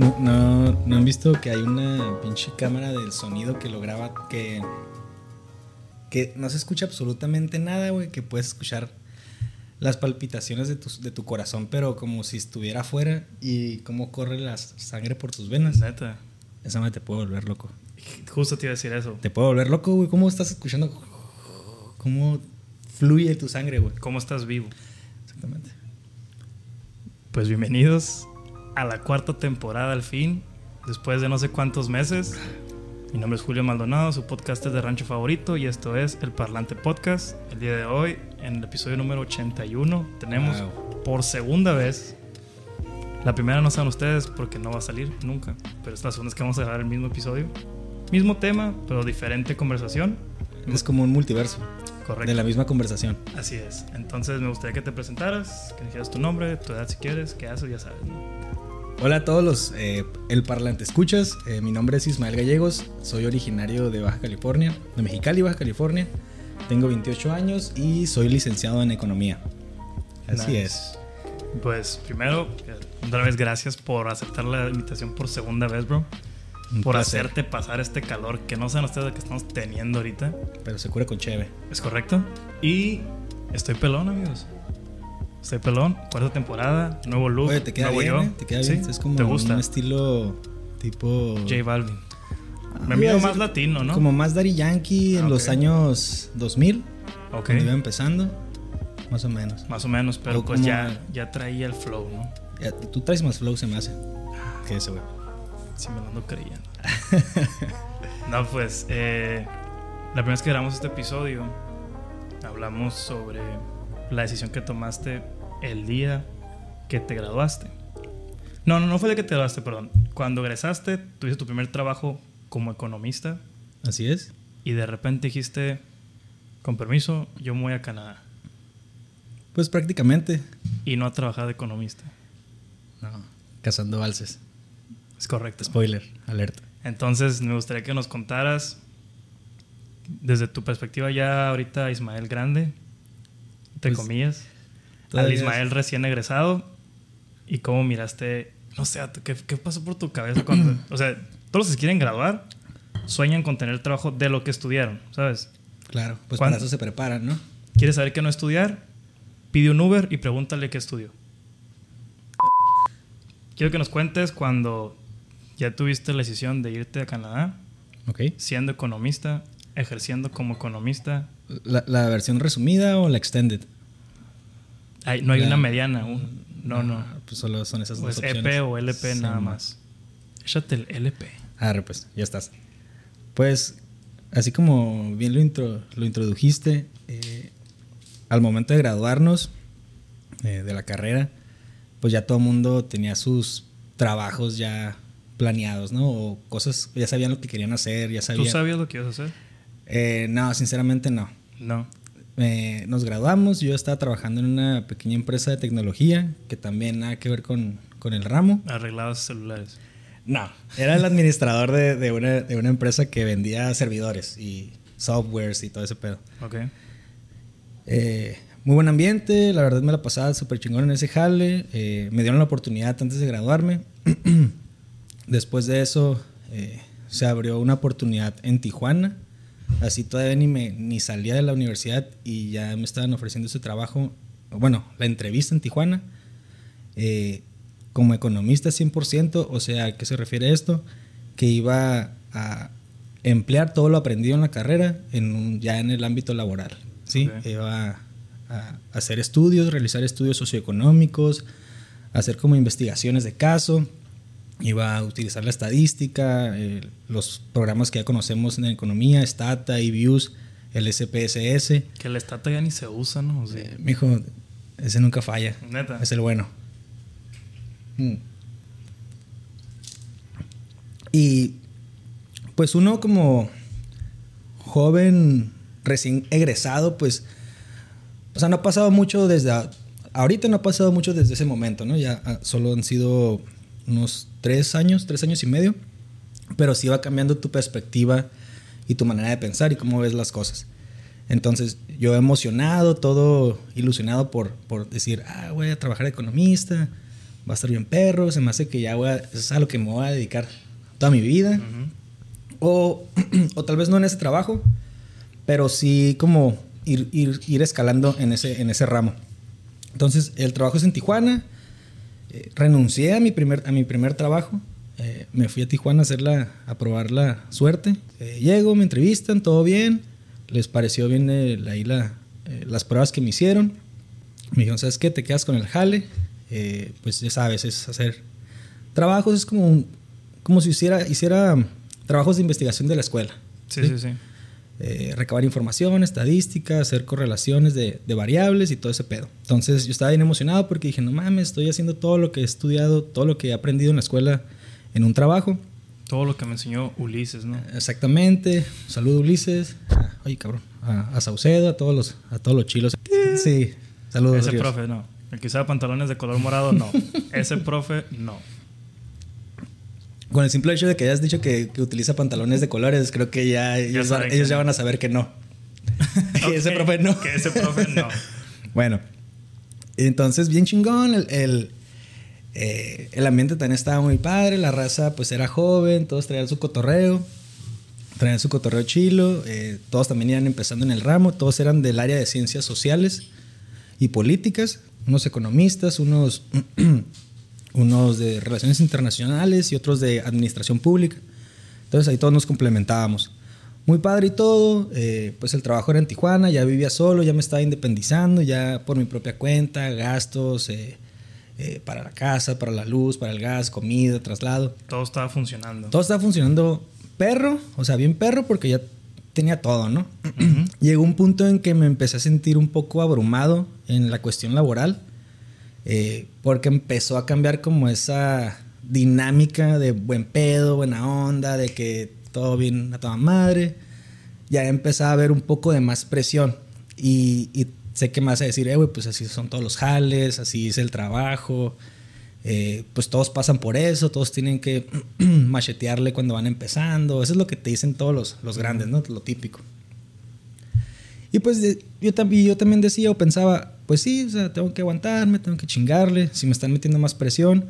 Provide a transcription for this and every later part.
No, no, no han visto que hay una pinche cámara del sonido que lo graba que que no se escucha absolutamente nada, güey, que puedes escuchar las palpitaciones de tu, de tu corazón, pero como si estuviera afuera y cómo corre la sangre por tus venas. Neta. Esa me te puede volver loco. Justo te iba a decir eso. Te puede volver loco, güey. ¿Cómo estás escuchando? ¿Cómo fluye tu sangre, güey? ¿Cómo estás vivo? Exactamente. Pues bienvenidos a la cuarta temporada al fin, después de no sé cuántos meses. Mi nombre es Julio Maldonado, su podcast es de rancho favorito y esto es El Parlante Podcast. El día de hoy, en el episodio número 81, tenemos Wow. por segunda vez. La primera no saben ustedes porque no va a salir nunca, pero esta segunda es que vamos a grabar el mismo episodio. Mismo tema, pero diferente conversación. Es como un multiverso Correcto. de la misma conversación. Así es. Entonces me gustaría que te presentaras, que dijeras tu nombre, tu edad si quieres, qué haces, ya sabes. ¿no? Hola a todos los eh, El Parlante Escuchas. Eh, mi nombre es Ismael Gallegos. Soy originario de Baja California, de Mexicali, Baja California. Tengo 28 años y soy licenciado en Economía. Así Nice. es. Pues primero, eh, otra vez gracias por aceptar la invitación por segunda vez, bro. Un por placer. hacerte pasar este calor que no saben ustedes lo que estamos teniendo ahorita. Pero se cura con cheve. ¿Es correcto? Y estoy pelón, amigos. Estoy pelón, cuarta temporada, nuevo look, Oye, te queda nuevo bien, yo. ¿eh? Te queda ¿Sí? bien. Es como ¿Te gusta? un estilo tipo... J Balvin. Ah, Me iba miro más latino, ¿no? Como más Daddy Yankee en Ah, los años 2000, ok. cuando iba empezando. Más o menos. Más o menos, pero O pues ya, ya traía el flow, ¿no? Ya, tú traes más flow, se me hace. Que ese, güey. Si me lo ando creyendo. no, pues, eh, la primera vez que grabamos este episodio, hablamos sobre la decisión que tomaste el día que te graduaste. No, no, no fue el día que te graduaste, perdón. Cuando egresaste, tuviste tu primer trabajo como economista Así es. y de repente dijiste, con permiso, yo me voy a Canadá Pues prácticamente. y no a trabajar de economista. No. Cazando valses. Es correcto. Spoiler, alerta. Entonces, me gustaría que nos contaras, desde tu perspectiva ya ahorita Ismael grande, entre Pues, comillas, al Ismael recién egresado, y cómo miraste, no sé, ¿qué, qué pasó por tu cabeza cuando, o sea, todos los que se quieren graduar sueñan con tener trabajo de lo que estudiaron, ¿sabes? Claro, pues ¿Cuándo? para eso se preparan, ¿no? ¿Quieres saber qué no estudiar? Pide un Uber y pregúntale qué estudió. Quiero que nos cuentes cuando ya tuviste la decisión de irte a Canadá, Ok. siendo economista, ejerciendo como economista. ¿La, la versión resumida o la extended? Hay- no hay una mediana, no, no. Ah, Pues solo son esas Pues dos EP opciones. o LP Sí, nada más. Échate el LP. Arre, pues, ya estás. Pues, así como bien lo, intro- lo introdujiste, eh, al momento de graduarnos eh, de la carrera, pues ya todo el mundo tenía sus trabajos ya planeados, ¿no? O cosas, ya sabían lo que querían hacer, ya ¿Tú sabían. sabías lo que ibas a hacer? Eh, no, sinceramente no. No. Eh, nos graduamos, yo estaba trabajando en una pequeña empresa de tecnología que también nada que ver con, con el ramo. Arreglados celulares. No, era el administrador de, de una, de una empresa que vendía servidores y softwares y todo ese pedo. Ok. Eh, muy buen ambiente, la verdad me la pasaba súper chingón en ese jale. eh, me dieron la oportunidad antes de graduarme. Después de eso eh, se abrió una oportunidad en Tijuana. Así todavía ni, me, ni salía de la universidad y ya me estaban ofreciendo ese trabajo. Bueno, la entrevista en Tijuana. eh, como economista 100%, o sea, ¿a qué se refiere esto? Que iba a emplear todo lo aprendido en la carrera en un- ya en el ámbito laboral. ¿sí? Iba a hacer estudios, realizar estudios socioeconómicos, hacer como investigaciones de caso, iba a utilizar la estadística, eh, los programas que ya conocemos en economía, Stata, IBIUS, el SPSS. Que el estata ya ni se usa, ¿no? O sea, Eh, mijo, ese nunca falla. Neta. Es el bueno. Mm. Y pues uno como joven recién egresado, pues, o sea, no ha pasado mucho desde, a- ahorita no ha pasado mucho desde ese momento, ¿no? Ya ah, solo han sido unos tres años, tres años y medio, pero sí va cambiando tu perspectiva y tu manera de pensar y cómo ves las cosas. Entonces, yo emocionado, todo ilusionado por, por decir, ah, voy a trabajar de economista, va a estar bien perro, se me hace que ya voy a, es a lo que me voy a dedicar toda mi vida. o, o tal vez no en ese trabajo, pero sí como ir, ir, ir, escalando en ese, en ese ramo. Entonces, el trabajo es en Tijuana. Eh, renuncié a mi primer, a mi primer trabajo. Eh, me fui a Tijuana a, hacer la, a probar la suerte. Eh, llego, me entrevistan, todo bien. Les pareció bien ahí la, las pruebas que me hicieron. Me dijeron, ¿sabes qué? Te quedas con el jale. pues ya sabes, es hacer trabajos, es como, como si hiciera, hiciera trabajos de investigación de la escuela. Sí, sí, sí. Eh, recabar información, estadística, hacer correlaciones de, de, variables y todo ese pedo. Entonces yo estaba bien emocionado porque dije, no mames, estoy haciendo todo lo que he estudiado, todo lo que he aprendido en la escuela en un trabajo. Todo lo que me enseñó Ulises, ¿no? Exactamente. Saludo Ulises. Ah, cabrón. A, Saucedo, a todos los, a todos los chilos. Sí. Saludos. Ese profe, no. El que usaba pantalones de color morado, no. Ese profe, no. Con el simple hecho de que hayas dicho que, utiliza pantalones de colores, creo que ya, ellos, ya van a saber que no. que ese profe no. Que ese profe no. bueno, entonces bien chingón. El, eh, el, ambiente también estaba muy padre. La raza pues era joven, todos traían su cotorreo. Traían su cotorreo chilo. Eh, todos también iban empezando en el ramo. Todos eran del área de ciencias sociales y políticas. Unos economistas, unos unos de relaciones internacionales y otros de administración pública. Entonces ahí todos nos complementábamos. Muy padre y todo, eh, pues el trabajo era en Tijuana, ya vivía solo, ya me estaba independizando, ya por mi propia cuenta, gastos eh, eh, para la casa, para la luz, para el gas, comida, traslado. Todo estaba funcionando. Todo estaba funcionando perro, o sea, bien perro porque ya tenía todo, ¿no? Llegó un punto en que me empecé a sentir un poco abrumado en la cuestión laboral eh, porque empezó a cambiar como esa dinámica de buen pedo, buena onda, de que todo bien a toda madre. Ya empezaba a haber un poco de más presión. Y, sé que me vas a decir, eh, güey, pues así son todos los jales, así es el trabajo. Eh, pues todos pasan por eso, todos tienen que machetearle cuando van empezando. Eso es lo que te dicen todos los, los grandes, ¿no? Lo típico. Y pues yo, yo también decía o pensaba, pues sí, o sea, tengo que aguantarme, tengo que chingarle, si me están metiendo más presión,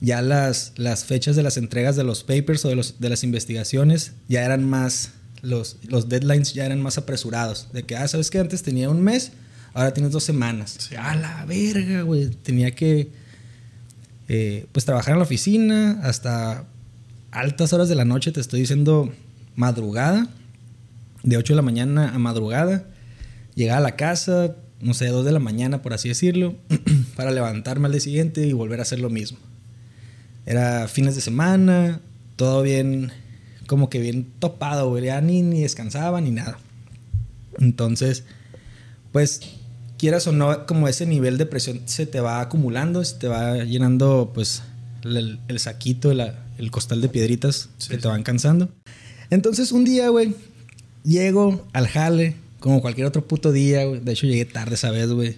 ya las, las fechas de las entregas de los papers o de, los, de las investigaciones ya eran más, los, los deadlines ya eran más apresurados, de que, ah, sabes que antes tenía un mes, ahora tienes dos semanas. A la verga, güey, tenía que, eh, pues, trabajar en la oficina hasta altas horas de la noche, te estoy diciendo madrugada, de 8 de la mañana a madrugada Llegaba a la casa, no sé, 2 de la mañana, por así decirlo, para levantarme al día siguiente y volver a hacer lo mismo. Era fines de semana, todo bien, como que bien topado, güey. Ya ni, ni descansaba ni nada. Entonces, pues, quieras o no, como ese nivel de presión se te va acumulando, se te va llenando, pues, el, saquito, el costal de piedritas que te van cansando. Entonces, un día, güey, llego al jale, como cualquier otro puto día, güey. De hecho, llegué tarde esa vez, güey.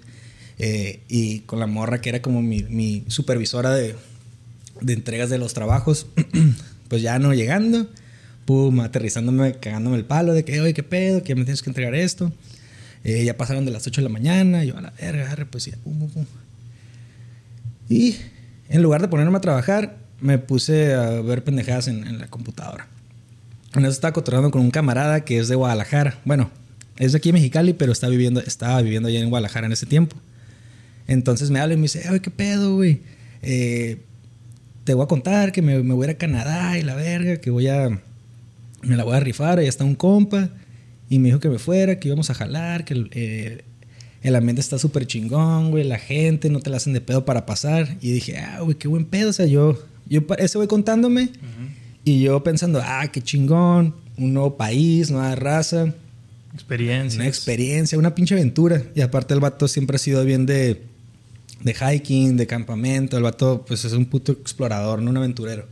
Eh, y con la morra que era como mi, supervisora de, entregas de los trabajos, pues ya no llegando, pum, aterrizándome, cagándome el palo de que, oye, qué pedo, que me tienes que entregar esto. Eh, ya pasaron de las 8 de la mañana, yo a la verga, pues ya, pum, pum, pum. Y en lugar de ponerme a trabajar, me puse a ver pendejadas en, en la computadora. En eso estaba cotorreando con un camarada que es de Guadalajara. Bueno, es de aquí en Mexicali, pero está viviendo, estaba viviendo allá en Guadalajara en ese tiempo. Entonces me habla y me dice, ay, qué pedo, güey. Eh, te voy a contar que me, voy a ir a Canadá y la verga, que voy a. Me la voy a rifar, ahí está un compa. Y me dijo que me fuera, que íbamos a jalar, que el, eh, ambiente está súper chingón, güey. La gente no te la hacen de pedo para pasar. Y dije, ah, güey, qué buen pedo. O sea, yo, yo ese voy contándome. Y yo pensando, ah, qué chingón. Un nuevo país, nueva raza Experiencia. Una experiencia, una pinche aventura. Y aparte el vato siempre ha sido bien de, de hiking, de campamento. El vato pues es un puto explorador, no un aventurero.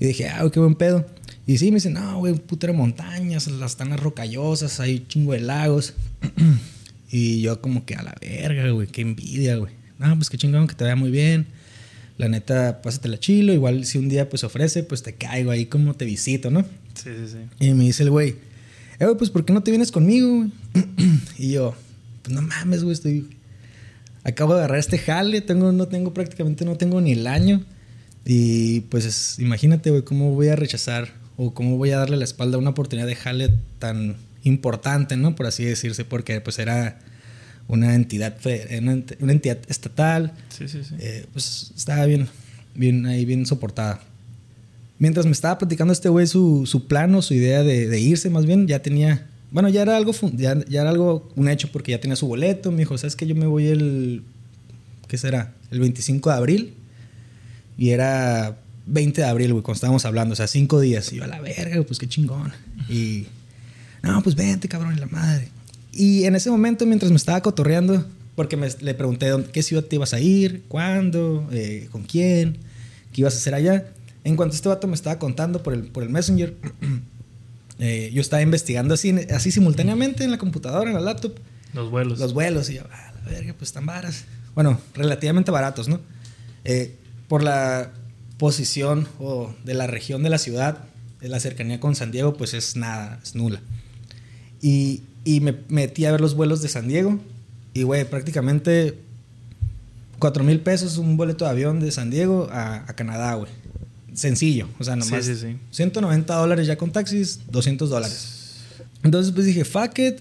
Y dije, ah, qué buen pedo. Y sí, me dice, no, güey, putero de montañas, las tanas rocallosas, hay chingo de lagos. y yo como que a la verga, güey, qué envidia, güey. No, pues qué chingón, que te vaya muy bien. La neta, la chilo. Igual si un día pues ofrece, pues te caigo ahí como te visito, ¿no? Sí, sí, sí. Y me dice el güey, eh, pues ¿por qué no te vienes conmigo, güey? y yo, pues no mames, güey, estoy acabo de agarrar este jale, tengo, no tengo prácticamente, no tengo ni el año. Y pues imagínate, güey, cómo voy a rechazar o cómo voy a darle la espalda a una oportunidad de jale tan importante, ¿no? Por así decirse, porque pues era una entidad, una entidad estatal. Sí, sí, sí. Eh, pues estaba bien, bien ahí, bien soportada. Mientras me estaba platicando este güey su, su plano, su idea de, de, irse, más bien, ya tenía. Bueno, ya era algo, ya, ya, era algo, un hecho, porque ya tenía su boleto. Me dijo, ¿sabes que Yo me voy el. ¿Qué será? El 25 de abril. Y era 20 de abril, güey, cuando estábamos hablando, o sea, cinco días. Y yo, a la verga, pues qué chingón. Y. No, pues vente, cabrón, y la madre. Y en ese momento, mientras me estaba cotorreando, porque me, le pregunté qué ciudad te ibas a ir, cuándo, eh, con quién, qué ibas a hacer allá. En cuanto este vato me estaba contando por el, por el Messenger, eh, yo estaba investigando así, así simultáneamente en la computadora, en la laptop. Los vuelos. Los vuelos. Y yo, ah, la verga, pues están baratos. Bueno, relativamente baratos, ¿no? Eh, por la posición o de la región de la ciudad, de la cercanía con San Diego, pues es nada, es nula. Y, y me metí a ver los vuelos de San Diego. Y, güey, prácticamente 4 mil pesos un boleto de avión de San Diego a, a Canadá, güey sencillo. O sea, nomás. Sí, sí, sí. 190 dólares ya con taxis, 200 dólares. Entonces, pues dije, fuck it.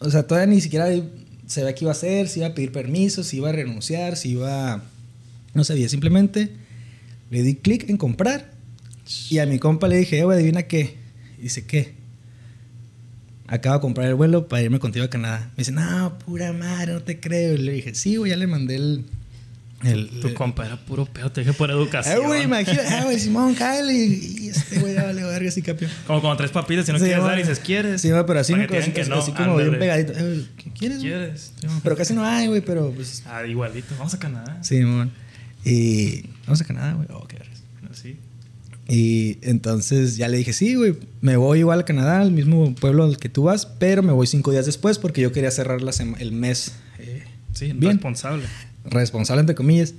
O sea, todavía ni siquiera se ve qué iba a hacer, si iba a pedir permiso, si iba a renunciar, si iba. No sabía, simplemente le di clic en comprar. Y a mi compa le dije, eh, güey, adivina qué. dice, ¿qué? Acabo de comprar el vuelo para irme contigo a Canadá. Me dice, no, pura madre, no te creo. Y le dije, sí, güey, ya le mandé el, tu compa era puro pedo, te dije por educación. Eh, güey, imagínate, eh, güey, Simón, Kyle y, este güey ya vale verga así capión. Como cuando tres papitas, si no quieres dar y dices, ¿quieres? Sí, pero así, no, que no, así como bien pegadito. Eh, ¿Qué quieres? ¿Quieres? pero casi no hay, güey, pero pues. Ah, igualito. Vamos a Canadá. Sí, Simón. Y. Vamos a Canadá, güey. Oh, qué Así. Y entonces ya le dije, sí, güey, me voy igual a Canadá, al mismo pueblo al que tú vas, pero me voy cinco días después porque yo quería cerrar la el mes. Eh, sí, bien. responsable. Responsable, entre comillas.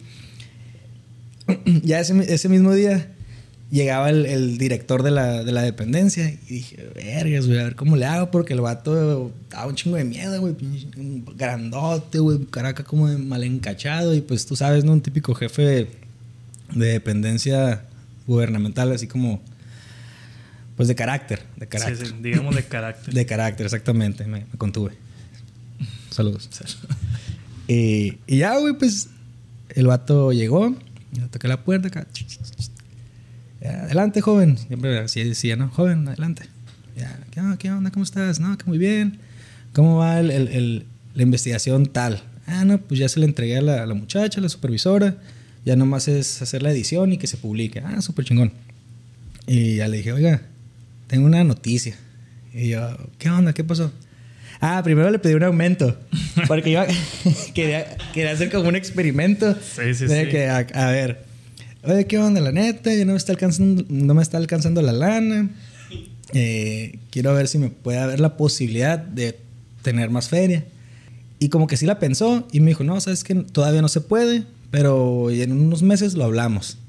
ya ese, ese, mismo día llegaba el, director de la, de la, dependencia y dije, vergas, güey, a ver cómo le hago porque el vato daba un chingo de miedo, güey, grandote, güey, caraca como mal encachado y pues tú sabes, ¿no? Un típico jefe de, dependencia gubernamental, así como, pues de carácter, de carácter. digamos de carácter. de carácter, exactamente, me, contuve. Saludos. Y, y ya, güey, pues el vato llegó y le toqué la puerta. Adelante, joven. Siempre así decía, ¿no? Joven, adelante. Ya, ¿qué, onda. ¿Cómo estás? No, que muy bien. ¿Cómo va el, el, la investigación tal? Ah, no, pues ya se le entregué a la, a la muchacha, a la supervisora. Ya nomás es hacer la edición y que se publique. Ah, súper chingón. Y ya le dije, oiga, tengo una noticia. Y yo, ¿qué onda? ¿Qué pasó? Ah, primero le pedí un aumento. Porque yo quería, quería, hacer como un experimento. Sí, sí, sí. Que, a, ver, oye, ¿qué onda? La neta, ya no me está alcanzando, no me está alcanzando la lana. Eh, quiero ver si me puede haber la posibilidad de tener más feria. Y como que sí la pensó y me dijo, no, sabes que todavía no se puede, pero en unos meses lo hablamos.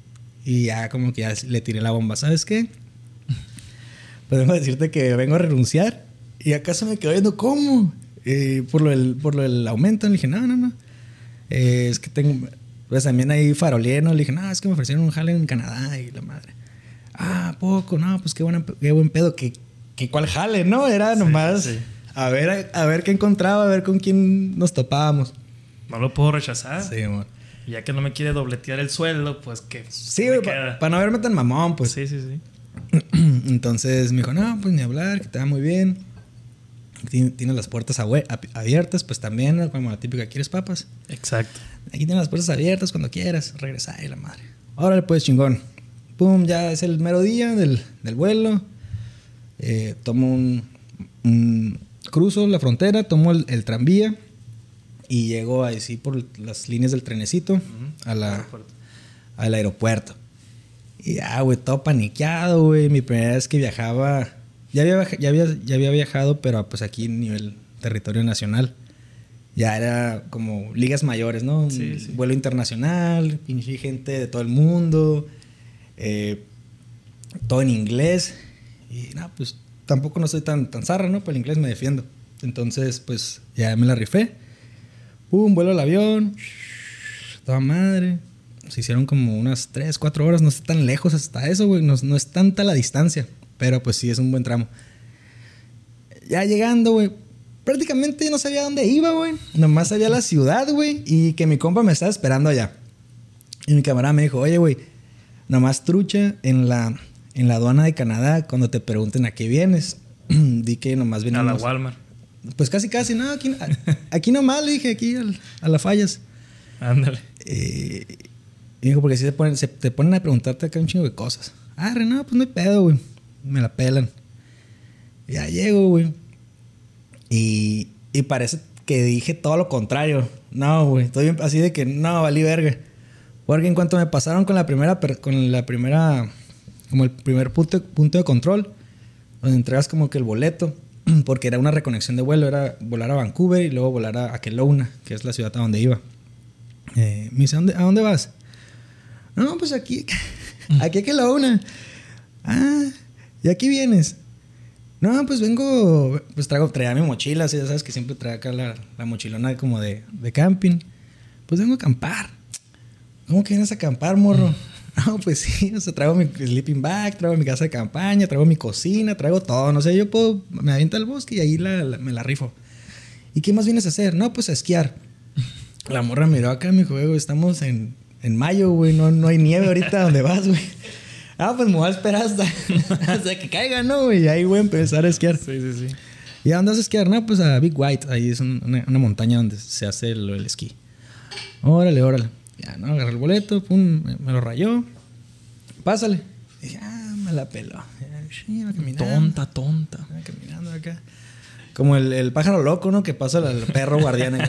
Y ya como que ya le tiré la bomba, ¿sabes qué? Podemos decirte que vengo a renunciar y acaso me quedó viendo, ¿cómo? Eh, por, lo del, por lo del aumento. Le dije, no, no, no. Eh, es que tengo. Pues también ahí farolieno. Le dije, no, es que me ofrecieron un jale en Canadá y la madre. Ah, poco, no, pues qué, buena, qué buen pedo. ¿Qué, qué cuál jale, no? Era nomás A, ver, a, ver qué encontraba, a ver con quién nos topábamos. No lo puedo rechazar. Sí, amor. ya que no me quiere dobletear el sueldo, pues que. Sí, para no verme tan mamón, pues. Sí, sí, sí. Entonces me dijo, no, pues ni hablar, que te va muy bien tiene las puertas abiertas, pues también, como la típica, ¿quieres papas? Exacto. Aquí tiene las puertas abiertas cuando quieras, regresa y la madre. Órale, pues chingón. Pum, ya es el mero día del, del vuelo. Eh, tomo un, Cruzo la frontera, tomo el, tranvía y llego ahí sí por las líneas del trenecito a la, al aeropuerto. Y ya, güey, todo paniqueado, güey. Mi primera vez que viajaba ya había, ya había, ya había viajado, pero pues aquí a nivel territorio nacional. Ya era como ligas mayores, ¿no? Sí, Vuelo internacional, gente de todo el mundo, eh, todo en inglés. Y nada, pues tampoco no soy tan, tan zarra, ¿no? Pero el inglés me defiendo. Entonces, pues ya me la rifé. Pum, vuelo al avión. Toda madre. Se hicieron como unas 3, 4 horas. No está tan lejos hasta eso, güey. No, no es tanta la distancia. Pero pues sí, es un buen tramo. Ya llegando, güey. Prácticamente no sabía dónde iba, güey. Nomás sabía la ciudad, güey. Y que mi compa me estaba esperando allá. Y mi camarada me dijo, oye, güey, nomás trucha en la, en la aduana de Canadá cuando te pregunten a qué vienes. Di que nomás A vienes. la Walmart. Pues casi, casi, no, aquí, aquí nomás le dije, aquí al- a las fallas. Ándale. Eh, y dijo, porque si te ponen, se, te ponen a preguntarte acá un chingo de cosas. Ah, no, pues no hay pedo, güey. Me la pelan. Ya llego, güey. Y, y parece que dije todo lo contrario. No, güey. Estoy bien- así de que no, valí verga. Porque en cuanto me pasaron con la primera, con la primera, como el primer punto, punto de control, donde entregas como que el boleto, porque era una reconexión de vuelo, era volar a Vancouver y luego volar a, a Kelowna, que es la ciudad a donde iba. Eh, me dice, ¿a dónde, ¿a dónde vas? No, pues aquí, aquí a Kelowna. Ah, ¿y aquí vienes? No, pues vengo, pues traigo, traía mi mochila, así, ya sabes que siempre traigo acá la, la mochilona como de, de camping. Pues vengo a acampar. ¿Cómo que vienes a acampar, morro? No, pues sí, o sea, traigo mi sleeping bag, traigo mi casa de campaña, traigo mi cocina, traigo todo. No sé, yo puedo, me aviento al bosque y ahí la- la- me la rifo. ¿Y qué más vienes a hacer? No, pues a esquiar. La morra miró acá, me dijo, "Güey, estamos en, en mayo, güey, no, no hay nieve ahorita donde vas, güey. Ah, pues me voy a esperar hasta, hasta que caiga, ¿no? Y ahí voy a empezar a esquiar. Sí, sí, sí. ¿Y a dónde vas a esquiar? No, pues a Big White. Ahí es un- una, una montaña donde se hace el, el esquí. Órale, órale. Ya, ¿no? Agarré el boleto, pum, me, me lo rayó. Pásale. Dije, ah, me la peló. Iba. Tonta, tonta. Iba caminando acá. Como el, el pájaro loco, ¿no? Que pasa el perro guardián.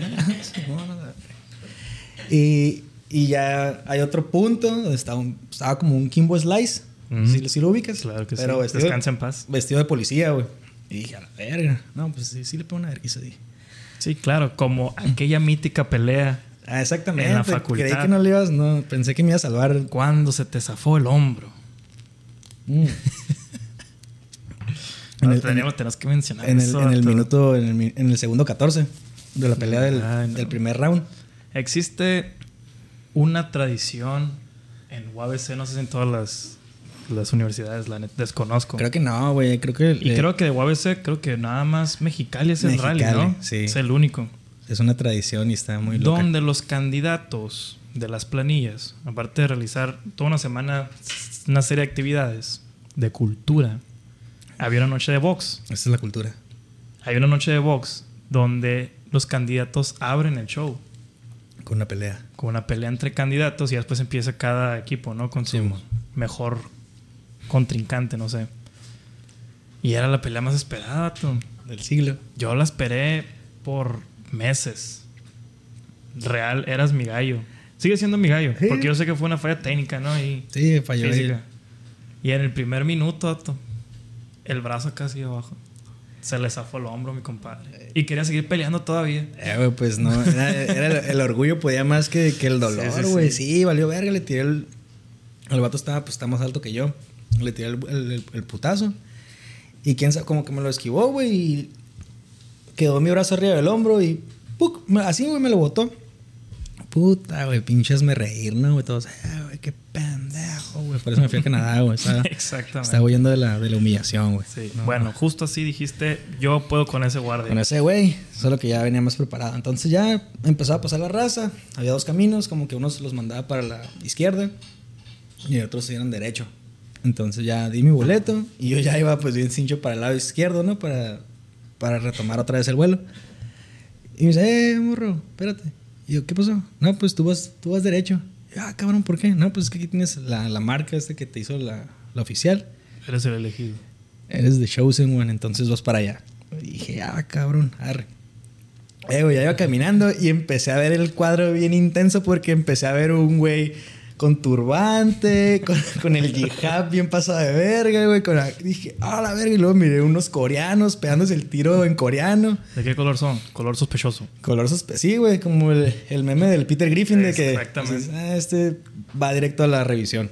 y, y ya hay otro punto donde estaba, un- estaba como un Kimbo Slice. Ujú. ¿Sí, sí lo ubicas? Claro que Pero sí. vestido de- Descansa en paz. Vestido de policía, güey. Y dije, a la verga. No, pues sí, sí le pongo una vergüenza, dije. Sí, claro, como aquella mítica pelea Ah, exactamente. En la facultad. Creí que no le ibas, no, pensé que me iba a salvar. cuando se te zafó el hombro. Mm. En el- teníamos, tenemos que mencionar En el, eso, en el minuto, en el, mi- en el segundo 14 de la pelea del, Ay, no. del primer round. Existe una tradición en UABC, no sé si en todas las, las universidades, la net, desconozco. Creo que no, güey. Creo que y eh, creo que de UABC, creo que nada más Mexicali es el Mexicali, rally, ¿no? sí. Es el único. es una tradición y está muy loca. Donde los candidatos de las planillas, aparte de realizar toda una semana, una serie de actividades de cultura, había una noche de box. Esa es la cultura. Hay una noche de box donde los candidatos abren el show Con una pelea. con una pelea entre candidatos y después empieza cada equipo, ¿no? Con su Sí, mejor contrincante, no sé. Y era la pelea más esperada, tú. Del siglo. Yo la esperé por meses. Real, eras mi gallo. Sigue siendo mi gallo, Sí. porque yo sé que fue una falla técnica, ¿no? Y Sí, falló. Y en el primer minuto, vato, el brazo casi abajo. Se le zafó el hombro a mi compadre. Y quería seguir peleando todavía. Eh, güey, pues no. Era, era el, el orgullo podía más que, que el dolor, Sí, sí, güey. sí. Sí, valió verga. Le tiré el. El vato estaba, pues, está más alto que yo. Le tiré el, el- el- el putazo. Y quién sabe, como que me lo esquivó, güey. Y quedó mi brazo arriba del hombro y. ¡puc! Así, güey, me lo botó. Puta, güey, pinches me reír, ¿no, güey? Todos, "Ah, güey, qué pendejo, güey. Por eso me fui a Canadá, güey. Exactamente. estaba huyendo de la, de la humillación, güey. Sí. No, bueno, justo así dijiste, yo puedo con ese guardia. con ese güey, solo que ya venía más preparado. Entonces ya empezaba a pasar la raza. Había dos caminos, como que unos los mandaba para la izquierda y otros se iban derecho. Entonces ya di mi boleto y yo ya iba pues bien cincho para el lado izquierdo, ¿no? Para, para retomar otra vez el vuelo. Y me dice, eh, morro, espérate. Y yo, ¿qué pasó? No, pues tú vas, tú vas derecho. Y ah, cabrón, ¿por qué? No, pues es que aquí tienes la, la marca este que te hizo la, la oficial. Eres el elegido. Eres de Chosen One, entonces vas para allá. Y dije, ah, cabrón, arre. Eh, güey, ya iba caminando y empecé a ver el cuadro bien intenso porque empecé a ver un güey con turbante, con, con el jihad bien pasado de verga, güey. Con la- dije, ah, la verga. Y luego miré unos coreanos pegándose el tiro en coreano. ¿De qué color son? Color sospechoso. Color sospe sí, güey, como el, el meme del Peter Griffin de que Exactamente. ah, este va directo a la revisión.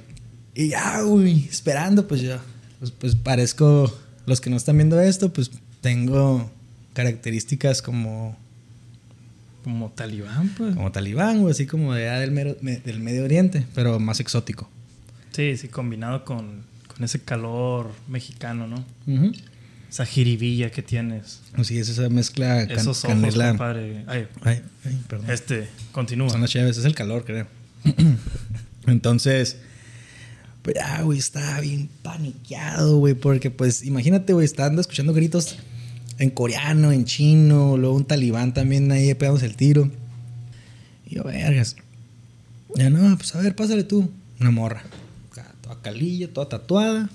Y ya, güey, esperando, pues ya. Pues, pues parezco, los que no están viendo esto, pues tengo características como Como talibán, pues. Como talibán, güey, así como de allá del, mero- me- del Medio Oriente, pero más exótico. Sí, sí, combinado con, con ese calor mexicano, ¿no? Esa jiribilla que tienes. Así es esa mezcla can- Esos ojos, canela. compadre. Ay, Ay, ay, perdón. este, continúa. Son las chéves, es el calor, creo. Entonces, pues ya, güey, estaba bien paniqueado, güey, porque pues imagínate, güey, estando escuchando gritos en coreano, en chino, luego un talibán también ahí pegándose el tiro. Y yo, vergas. Ya no, pues a ver, pásale tú. Una morra. Toda calilla, toda tatuada.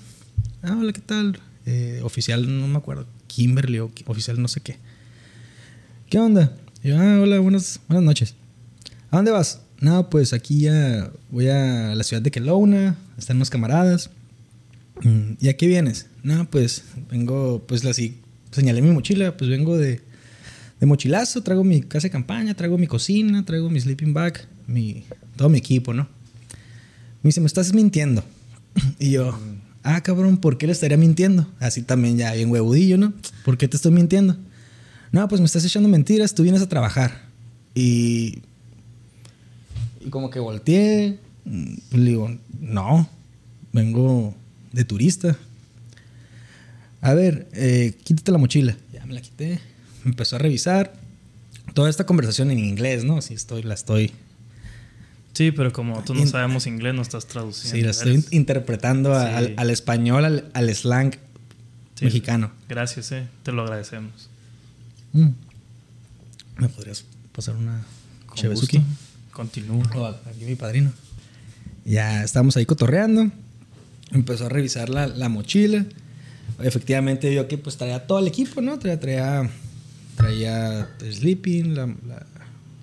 Ah, hola, ¿qué tal? Eh, oficial, no me acuerdo. Kimberly o oficial no sé qué. ¿Qué onda? Y yo, ah, hola, buenas, buenas noches. ¿A dónde vas? No, pues aquí ya voy a la ciudad de Kelowna, están unos camaradas. "Mm, ¿Y a qué vienes? No, pues vengo, pues así, señalé mi mochila, pues vengo de, de mochilazo, traigo mi casa de campaña, traigo mi cocina, traigo mi sleeping bag, mi, todo mi equipo, ¿no? Me dice, me estás mintiendo. Y yo, ah, cabrón, ¿por qué le estaría mintiendo? Así también ya bien huevudillo, ¿no? ¿Por qué te estoy mintiendo? No, pues me estás echando mentiras, tú vienes a trabajar. Y y como que volteé. mm, Le digo, no, vengo de turista. A ver, eh, quítate la mochila. Ya me la quité. Empezó a revisar. Toda esta conversación en inglés, ¿no? Sí, estoy, la estoy. Sí, pero como tú no In- sabemos inglés, no estás traduciendo. Sí, la estoy Eres- interpretando Sí. al, al español, al, al slang Sí, mexicano. Gracias, eh. Te lo agradecemos. Mm. ¿Me podrías pasar una Chevesuki? Continúa. Oh, aquí mi padrino. Ya estábamos ahí cotorreando. Empezó a revisar la, la mochila. Efectivamente vio que pues traía todo el equipo, ¿no? Traía, traía, traía sleeping, la,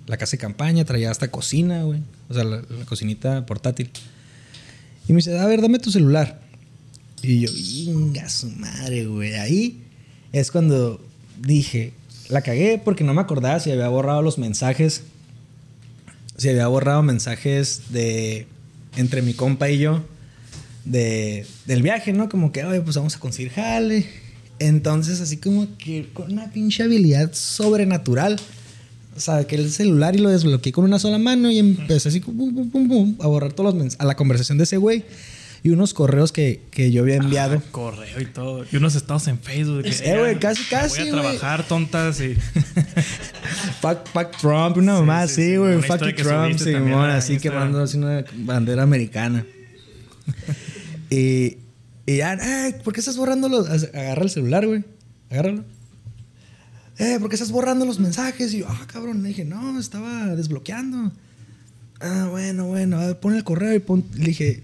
la- casa de campaña, traía hasta cocina, güey. O sea, la, la cocinita portátil. Y me dice, a ver, dame tu celular. Y yo, inga su madre, güey. Ahí es cuando dije, la cagué porque no me acordaba si había borrado los mensajes si había borrado mensajes de entre mi compa y yo de, del viaje, ¿no? Como que, oye, pues vamos a conseguir jale. Entonces, así como que con una pinche habilidad sobrenatural, o sea, que el celular y lo desbloqueé con una sola mano y empecé así pum, pum, pum, pum, a borrar todos los mens- a la conversación de ese güey y unos correos que, que yo había enviado. Ah, correo y todo. Y unos estados en Facebook. que, Eh, güey, "Ya, casi, casi, Voy a güey". trabajar, tontas. Y... Fuck, fuck Trump, una Sí, mamá sí, sí. güey. Una Fuck que Trump, Simón, así Instagram. quemando así una bandera americana. Y, y ya, "Ey, ¿por qué estás borrando los...? Agarra el celular, güey. Agárralo. Eh, ¿por qué estás borrando los mensajes? Y yo, ah, cabrón. Le dije, no, estaba desbloqueando. Ah, bueno, bueno. A ver, pon el correo y pon... Le dije,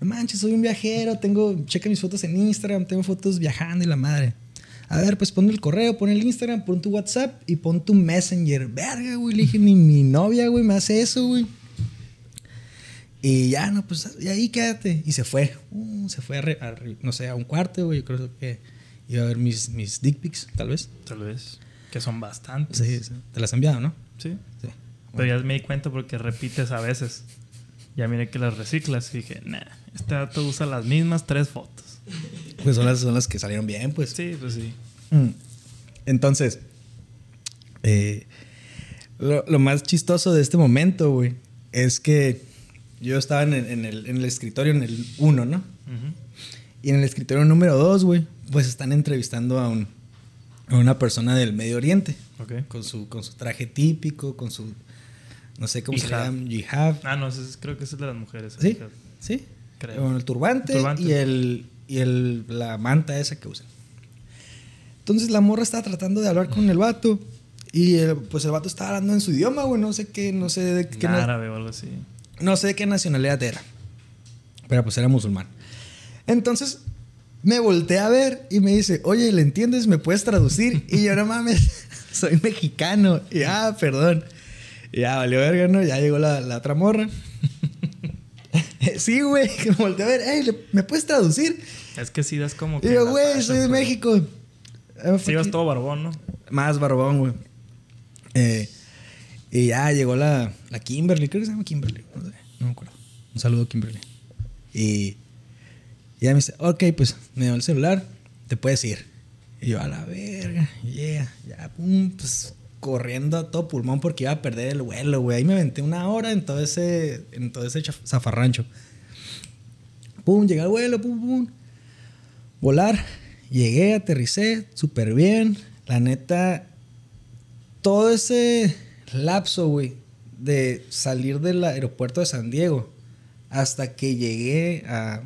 no manches, soy un viajero. Tengo... Checa mis fotos en Instagram. Tengo fotos viajando y la madre. A ver, pues pon el correo, pon el Instagram, pon tu WhatsApp y pon tu Messenger. Verga, güey. Le dije, ni mi novia, güey, me hace eso, güey. Y ya, no, pues y ahí quédate. Y se fue. Uh, se fue a, re- a re- no sé, a un cuarto, güey. Yo creo que iba a ver mis, mis dick pics, tal vez. Tal vez. Que son bastantes. Sí, sí. Te las he enviado, ¿no? Sí. Sí. Pero ya me di cuenta porque repites a veces. Ya miré que las reciclas y dije, nah, este dato usa las mismas tres fotos. Pues son las, son las que salieron bien, pues. Sí, pues sí. Mm. Entonces, eh, lo, lo más chistoso de este momento, güey, es que yo estaba en el, en el, en el escritorio, en el 1, ¿no? Y en el escritorio número 2, güey, pues están entrevistando a, un, a una persona del Medio Oriente. Ok. Con su, con su traje típico, con su, no sé cómo se llama, hijab. Ah, no, es- creo que es de las mujeres. ¿Sí? ¿Sí? Creo. Con el turbante, El turbante. y, el, y el, la manta esa que usan. Entonces la morra estaba tratando de hablar con el vato. Y el- pues el vato estaba hablando en su idioma, güey. No sé qué, no sé de qué, En árabe o algo así. No sé de qué nacionalidad era. Pero pues era musulmán. Entonces me volteé a ver y me dice, oye, ¿le entiendes? ¿Me puedes traducir? Y yo, no mames, soy mexicano. Y ah, perdón. Y ya valió verga, ¿no? Ya llegó la, la otra morra. sí, güey, me volteé a ver, "Ey, ¿le- ¿me puedes traducir? Es que sí das como que. Y yo, güey, soy de. México. Ah, Sí, ibas todo barbón, ¿no? Más barbón, güey. Eh, y ya llegó la, la Kimberly, creo que se llama Kimberly, no no me acuerdo. Un saludo, Kimberly. Y, y ella me dice, ok, pues me dio el celular, te puedes ir. Y yo, a la verga, yeah, ya, pum, pues corriendo a todo pulmón porque iba a perder el vuelo, güey. Ahí me aventé una hora en todo ese, en todo ese zafarrancho. Pum, llegué al vuelo, pum, pum. Volar. Llegué, aterricé, súper bien. La neta, todo ese lapso, güey, de salir del aeropuerto de San Diego hasta que llegué a...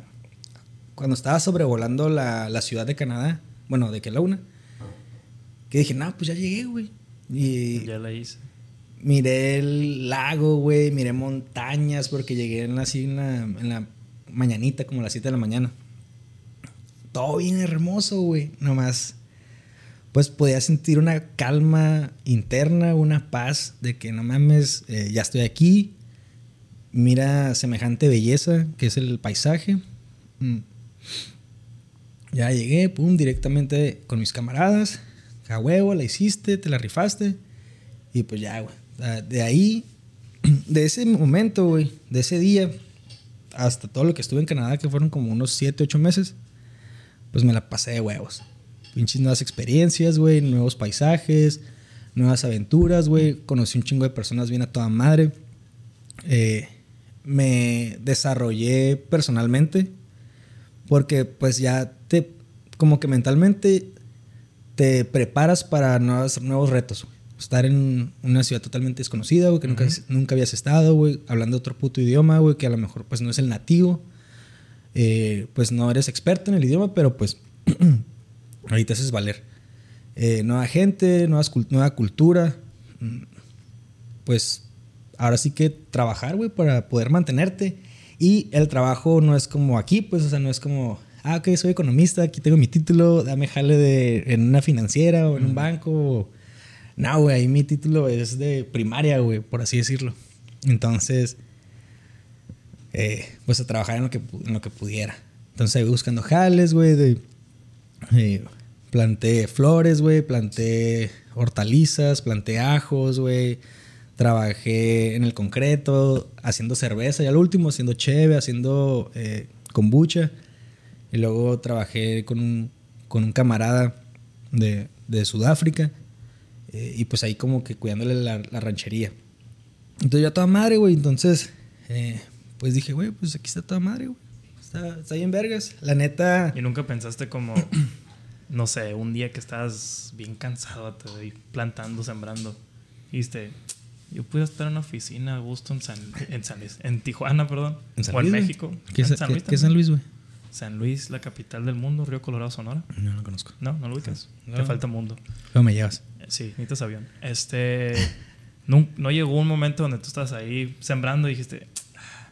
Cuando estaba sobrevolando la, la ciudad de Canadá, bueno, de Kelowna, que dije, no, pues ya llegué, güey. Y ya la hice. Miré el lago, güey, miré montañas porque llegué en la, así en la, en la mañanita, como a las 7 de la mañana. Todo bien hermoso, güey. Nomás, pues podía sentir una calma interna, una paz de que no mames, eh, ya estoy aquí. Mira semejante belleza que es el paisaje. Mm. Ya llegué, pum, directamente con mis camaradas a huevo, la hiciste, te la rifaste. Y pues ya, güey. De ahí, de ese momento, güey, de ese día, hasta todo lo que estuve en Canadá, que fueron como unos 7, 8 meses, pues me la pasé de huevos. Pinches nuevas experiencias, güey, nuevos paisajes, nuevas aventuras, güey. Conocí un chingo de personas bien a toda madre. Eh, me desarrollé personalmente porque pues ya te, como que mentalmente te preparas para nuevos, nuevos retos. Estar en una ciudad totalmente desconocida, güey, que nunca, nunca habías estado, güey, hablando otro puto idioma, güey, que a lo mejor pues no es el nativo. Eh, pues no eres experto en el idioma, pero pues ahí te haces valer. Eh, nueva gente, nuevas, nueva cultura. Pues ahora sí que trabajar, güey, para poder mantenerte. Y el trabajo no es como aquí, pues, o sea, no es como, ah, ok, soy economista, aquí tengo mi título, dame jale de, en una financiera o en un banco. No, güey, ahí mi título es de primaria, güey, por así decirlo. Entonces, eh, pues a trabajar en lo que, en lo que pudiera. Entonces, ahí buscando jales, güey, de... Eh, planté flores, güey, planté hortalizas, planté ajos, güey. Trabajé en el concreto, haciendo cerveza y al último haciendo cheve, haciendo eh, kombucha. Y luego trabajé con un, con un camarada de, de Sudáfrica. Eh, y pues ahí como que cuidándole la, ranchería. Entonces ya toda madre, güey. Entonces, eh, pues dije, güey, pues aquí está toda madre, güey. Está, está bien vergas. La neta... ¿Y nunca pensaste como, no sé, un día que estás bien cansado, te doy plantando, sembrando? Y dijiste, yo pude estar en una oficina a gusto en San, en San Luis, en Tijuana, perdón. ¿En San o Luis, en? México. ¿Qué es, San Luis qué San. Luis, güey? San Luis, la capital del mundo, Río Colorado, Sonora. No lo conozco. No, no lo ubicas. No. Te falta mundo. Luego me llevas. Sí, necesitas avión. Este. no, no llegó un momento donde tú estás ahí sembrando y dijiste. "Ah,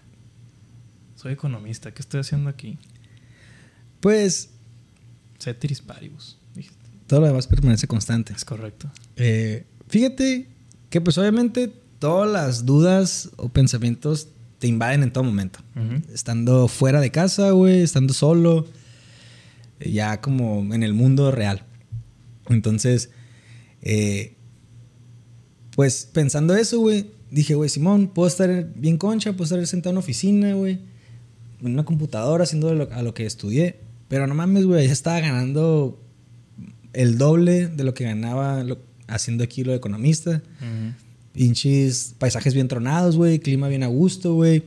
Soy economista, ¿qué estoy haciendo aquí? Pues Ceteris paribus. Dijiste. todo lo demás permanece constante. Es correcto. Eh, fíjate que pues obviamente todas las dudas o pensamientos te invaden en todo momento. Estando fuera de casa, güey, estando solo, eh, ya como en el mundo real. Entonces, eh, pues pensando eso, güey, dije, güey, Simón, puedo estar bien concha, puedo estar sentado en una oficina, güey, en una computadora haciendo lo- a lo que estudié. Pero no mames, güey, ya estaba ganando el doble de lo que ganaba lo- haciendo aquí lo de economista. Ujú. Pinches paisajes bien tronados, güey. Clima bien a gusto, güey.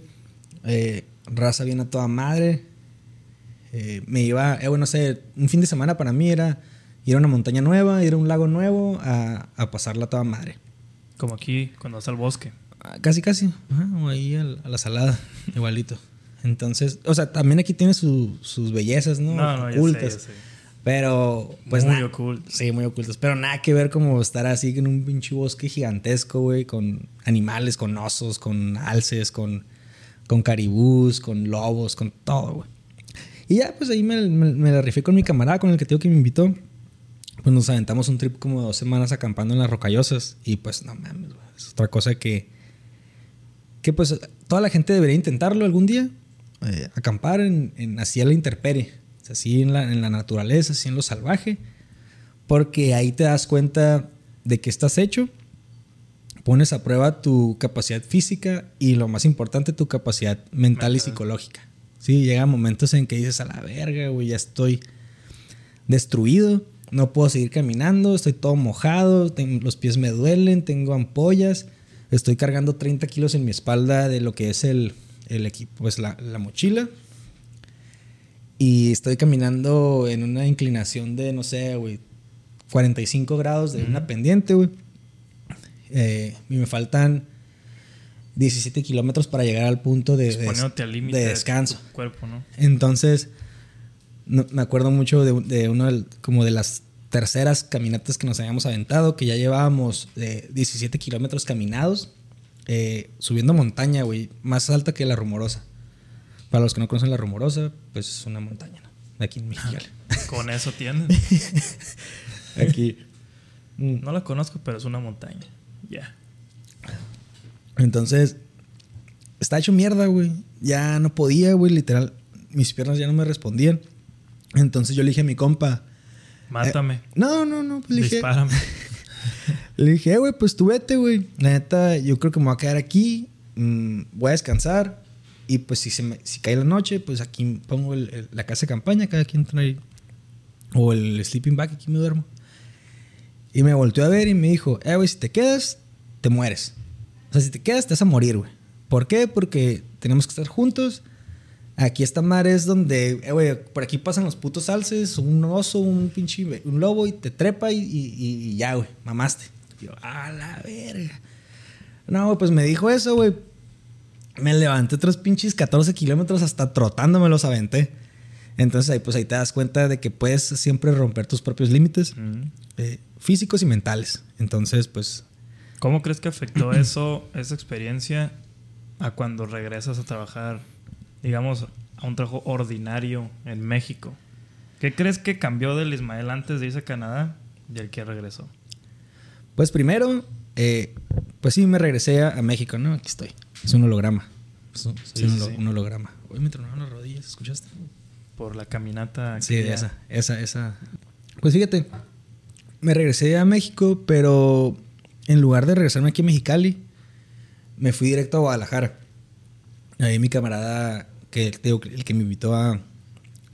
eh, raza bien a toda madre. Eh, me iba, eh, bueno, no sé, un fin de semana para mí era ir a una montaña nueva, ir a un lago nuevo, a, a pasarla a toda madre. Como aquí, cuando vas al bosque. Ah, Casi, casi. Ajá, o ahí al- a la salada, igualito. Entonces, o sea, también aquí tiene su- sus bellezas, ¿no? No, no, ya sé, Ocultas. ya sé. Pero, pues Muy ocultas. Sí, muy ocultas. Pero nada que ver como estar así en un pinche bosque gigantesco, güey, con animales, con osos, con alces, con, con caribús, con lobos, con todo, güey. Y ya, pues ahí me, me- me la rifé con mi camarada, con el que tengo que me invitó. Pues nos aventamos un trip como de dos semanas acampando en las rocallosas. Y pues no mames, güey. Es otra cosa que. Que pues toda la gente debería intentarlo algún día. Eh, acampar en, en así a la intemperie. O sea, así en la, en la naturaleza, así en lo salvaje. Porque ahí te das cuenta de que estás hecho. Pones a prueba tu capacidad física y lo más importante, tu capacidad mental y psicológica. Sí, llega momentos en que dices a la verga, güey, ya estoy destruido. no puedo seguir caminando, estoy todo mojado, los pies me duelen, tengo ampollas, estoy cargando 30 kilos en mi espalda de lo que es el, equipo, pues la, mochila. Y estoy caminando en una inclinación de, no sé, güey, 45 grados de una pendiente, güey. Eh, y me faltan 17 kilómetros para llegar al punto de, de, descanso. cuerpo, ¿no? Entonces, me acuerdo mucho de, de uno como de las terceras caminatas que nos habíamos aventado, que ya llevábamos 17 kilómetros caminados, eh, subiendo montaña, güey, más alta que la Rumorosa. Para los que no conocen la Rumorosa, pues es una montaña, ¿no? Aquí en Mexicali. Con eso tienen. Aquí. No la conozco, pero es una montaña. Ya. Entonces, está hecho mierda, güey. Ya no podía, güey, literal. Mis piernas ya no me respondían. Entonces yo le dije a mi compa. Mátame. Eh, no, no, no. Pues le dije, Dispárame. Le dije, eh, güey, pues tú vete, güey. La neta, yo creo que me voy a quedar aquí. Mm, voy a descansar. Y pues si, se me, si cae la noche, pues aquí pongo la casa de campaña, cada quien trae. O el sleeping bag, aquí me duermo. Y me volteó a ver y me dijo, eh, güey, si te quedas, te mueres. O sea, si te quedas, te vas a morir, güey. ¿Por qué? Porque tenemos que estar juntos Aquí esta mar es donde, eh, güey, por aquí pasan los putos alces, un oso, un pinche, un lobo y te trepa y, y, ya, güey, mamaste. yo, a la verga. No, güey, pues me dijo eso, güey. Me levanté otros pinches 14 kilómetros hasta trotando me los aventé. Entonces ahí, pues ahí te das cuenta de que puedes siempre romper tus propios límites eh, físicos y mentales. Entonces, pues... ¿Cómo crees que afectó eso, esa experiencia, a cuando regresas a trabajar digamos, a un trabajo ordinario en México. ¿Qué crees que cambió del Ismael antes de irse a Canadá y el que regresó? Pues primero, eh, pues sí, me regresé a, México, ¿no? Aquí estoy. Es un holograma. Es un, holograma. Hoy me tronaron las rodillas, ¿escuchaste? Por la caminata. Sí, esa, esa, esa. Pues fíjate, me regresé a México, pero en lugar de regresarme aquí a Mexicali, me fui directo a Guadalajara. Ahí mi camarada, que el que me invitó a,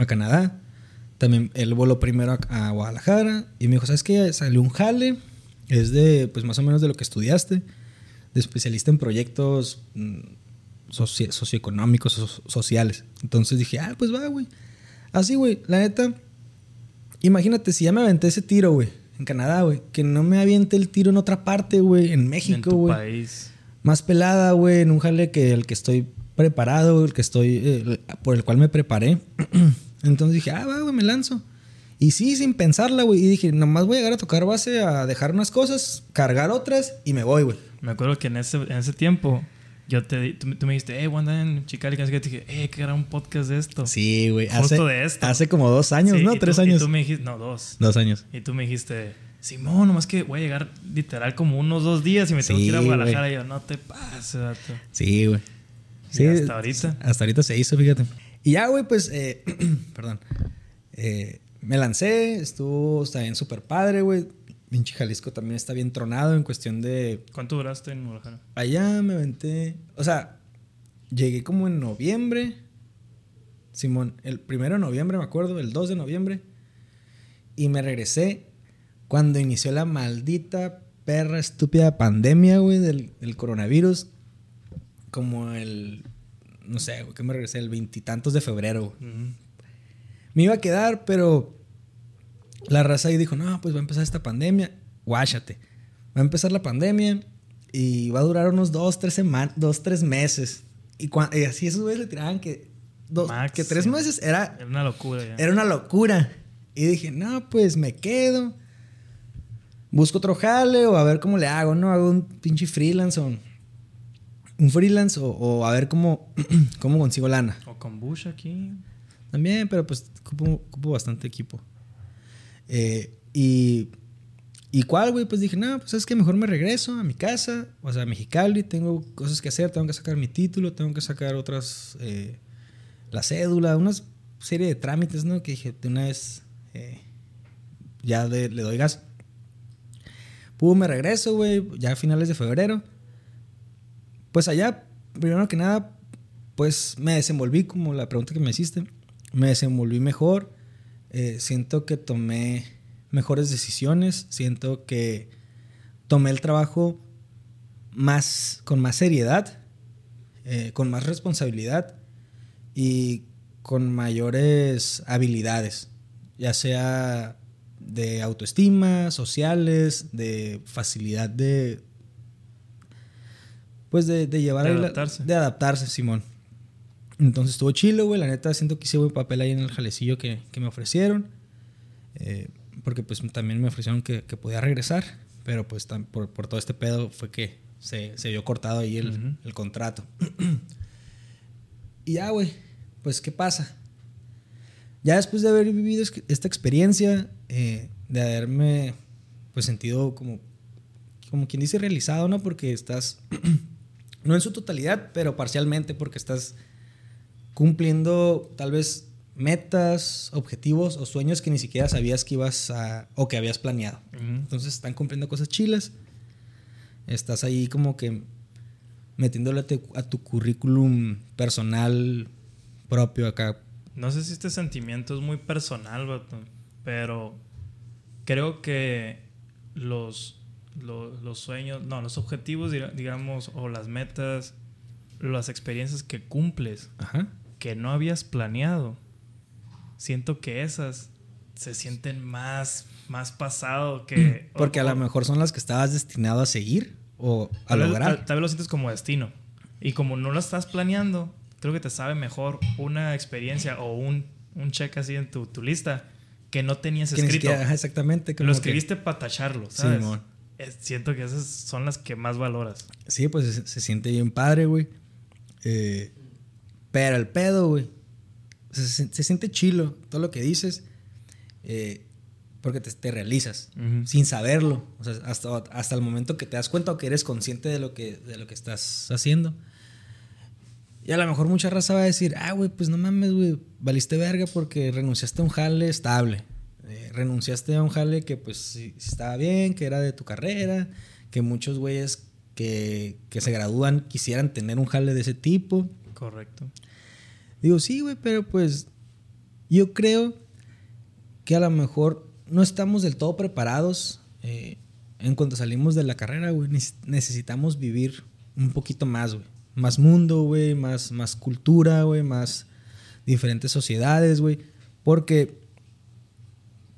Canadá, también él voló primero a, Guadalajara y me dijo, ¿sabes qué? Salió un jale, es de, pues más o menos de lo que estudiaste, de especialista en proyectos mm, socioeconómicos, sociales. Entonces dije, ah, pues va, güey. Así, güey, la neta, imagínate si ya me aventé ese tiro, güey, en Canadá, güey, que no me aviente el tiro en otra parte, güey, en México, güey. país. Más pelada, güey, en un jale que el que estoy preparado, el que estoy, eh, por el cual me preparé. Entonces dije, ah, va, güey, me lanzo. Y sí, sin pensarla, güey. Y dije, nomás voy a llegar a tocar base, a dejar unas cosas, cargar otras y me voy, güey. Me acuerdo que en ese, en ese tiempo yo te, tú, me dijiste, eh, Wanda en Chicali, que te dije, eh, que era un podcast de esto. Sí, güey. Hace, de esto. Hace como dos años, ¿no? Tres años. Y tú me dijiste, no, dos. Dos años. Y tú me dijiste, Simón, nomás que voy a llegar literal como unos dos días y me tengo que ir a Guadalajara. Y yo, no te pases. Sí, güey. Sí, hasta ahorita. Hasta ahorita se hizo, fíjate. Y ya, güey, pues, eh, perdón. Eh, me lancé, estuvo, está bien súper padre, güey. Pinche Jalisco también está bien tronado en cuestión de... ¿Cuánto duraste en Guadalajara? Allá me aventé... O sea, llegué como en noviembre. Simón, el primero de noviembre, me acuerdo, el 2 de noviembre. Y me regresé cuando inició la maldita perra estúpida pandemia, güey, del, del coronavirus como el, no sé, que me regresé el veintitantos de febrero. Me iba a quedar, pero la raza ahí dijo, no, pues va a empezar esta pandemia, guáchate. Va a empezar la pandemia y va a durar unos dos, tres semanas, dos, tres meses. Y, así esos güeyes le tiraban que, dos, que tres meses era... Era una locura. Era una locura. Y dije, no, pues me quedo. Busco otro jale o a ver cómo le hago, ¿no? Hago un pinche freelance o un freelance o, a ver cómo, cómo consigo lana. O con Bush aquí. También, pero pues ocupo, bastante equipo. Eh, y, ¿Y cuál, güey? Pues dije, no, pues es que mejor me regreso a mi casa, o sea, a Mexicali, tengo cosas que hacer, tengo que sacar mi título, tengo que sacar otras, eh, la cédula, una serie de trámites, ¿no? Que dije, de una vez eh, ya le doy gas. Pum, me regreso, güey, ya a finales de febrero. Pues allá, primero que nada, pues me desenvolví, como la pregunta que me hiciste, me desenvolví mejor. Eh, siento que tomé mejores decisiones, siento que tomé el trabajo más, con más seriedad, eh, con más responsabilidad y con mayores habilidades, ya sea de autoestima, sociales, de facilidad de... Pues de, llevar... De adaptarse. de adaptarse, Simón. Entonces estuvo chilo, güey. La neta siento que hice buen papel ahí en el jalecillo que, me ofrecieron. Eh, porque pues también me ofrecieron que, podía regresar. Pero pues por, por, todo este pedo fue que se, se vio cortado ahí el, el contrato. y ya, güey. Pues, ¿qué pasa? Ya después de haber vivido esta experiencia, eh, de haberme pues sentido como, como quien dice realizado, ¿no? Porque estás, no en su totalidad, pero parcialmente porque estás cumpliendo tal vez metas, objetivos o sueños que ni siquiera sabías que ibas a o que habías planeado. Entonces están cumpliendo cosas chilas. Estás ahí como que metiéndole a, a tu currículum personal propio acá no sé si este sentimiento es muy personal, pero creo que los, los, sueños, no, los objetivos, digamos, o las metas, las experiencias que cumples, que no habías planeado, siento que esas se sienten más, más pasado que... Porque a lo mejor son las que estabas destinado a seguir o a lograr. tal vez lo sientes como destino. Y como no lo estás planeando, creo que te sabe mejor una experiencia o un, un check así en tu, tu lista que no tenías escrito. exactamente. Lo escribiste para tacharlo, ¿sabes? Siento que esas son las que más valoras. Sí, pues se, siente bien padre, güey. Eh, pero el pedo, güey. Se, siente chilo todo lo que dices. Eh, porque te, realizas sin saberlo. O sea, hasta, hasta el momento que te das cuenta o que eres consciente de lo que, de lo que estás haciendo. Y a lo mejor mucha raza va a decir, ah, güey, pues no mames, güey, valiste verga porque renunciaste a un jale estable. Eh, renunciaste a un jale que pues estaba bien, que era de tu carrera, que muchos güeyes que, que se gradúan quisieran tener un jale de ese tipo. Correcto. Digo, sí, güey, pero pues yo creo que a lo mejor no estamos del todo preparados eh, en cuanto salimos de la carrera, güey. Necesitamos vivir un poquito más, güey más mundo, güey, más, más cultura, güey, más diferentes sociedades, güey. Porque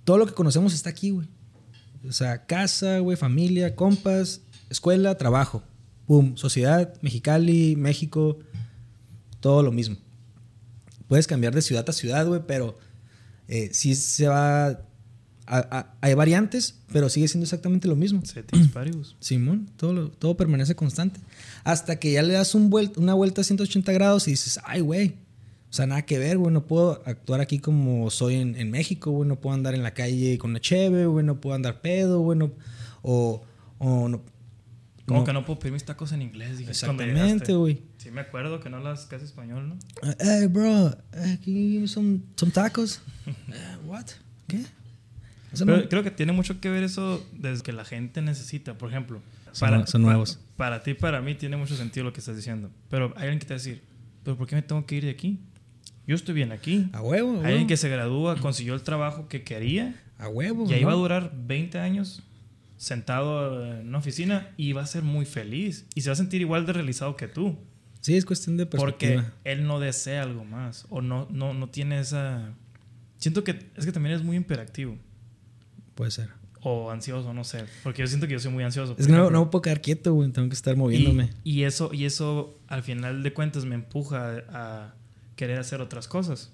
todo lo que conocemos está aquí, güey. O sea, casa, güey, familia, compas, escuela, trabajo. Pum, sociedad, Mexicali, México, todo lo mismo. Puedes cambiar de ciudad a ciudad, güey, pero eh, sí se va hay variantes, pero sigue siendo exactamente lo mismo. Simón, todo, todo permanece constante. Hasta que ya le das un una vuelta a 180 grados y dices, ay, güey. O sea, nada que ver, güey. No puedo actuar aquí como soy en, México, güey. No puedo andar en la calle con una cheve, güey. No puedo andar pedo, güey. o, o no. Como que no puedo pedir mis tacos en inglés. Exactamente, güey. Sí, me acuerdo que no hablas casi español, ¿no? hey, bro, aquí son, son tacos. uh, what? ¿Qué? creo que tiene mucho que ver eso desde que la gente necesita. Por ejemplo, son, son nuevos. Para, ti, para mí, tiene mucho sentido lo que estás diciendo. Pero hay alguien que te va a decir, ¿pero por qué me tengo que ir de aquí? Yo estoy bien aquí. A huevo. Alguien que se gradúa, consiguió el trabajo que quería. A huevo. Y ahí va a durar 20 años sentado en una oficina y va a ser muy feliz. Y se va a sentir igual de realizado que tú. Sí, es cuestión de perspectiva. Porque él no desea algo más. O no, no, no tiene esa... Siento que es que también es muy imperativo. Puede ser. O ansioso, no sé. Porque yo siento que yo soy muy ansioso. Es que no, no puedo quedar quieto, güey. Tengo que estar moviéndome. Y, eso, y eso, al final de cuentas, me empuja a querer hacer otras cosas.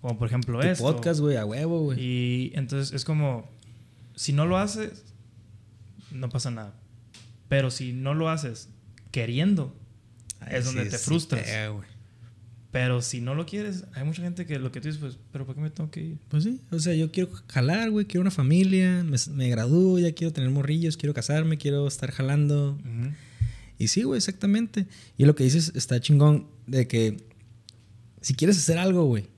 Como por ejemplo tu esto. podcast, güey, a huevo, güey. Y entonces es como, si no lo haces, no pasa nada. Pero si no lo haces queriendo, es donde te frustras. Pero si no lo quieres, hay mucha gente que lo que tú dices, pues, ¿pero por qué me tengo que ir? Pues sí, o sea, yo quiero jalar, güey, quiero una familia, me, me gradúo, ya quiero tener morrillos, quiero casarme, quiero estar jalando. Y sí, güey, exactamente. Y lo que dices está chingón de que si quieres hacer algo, güey,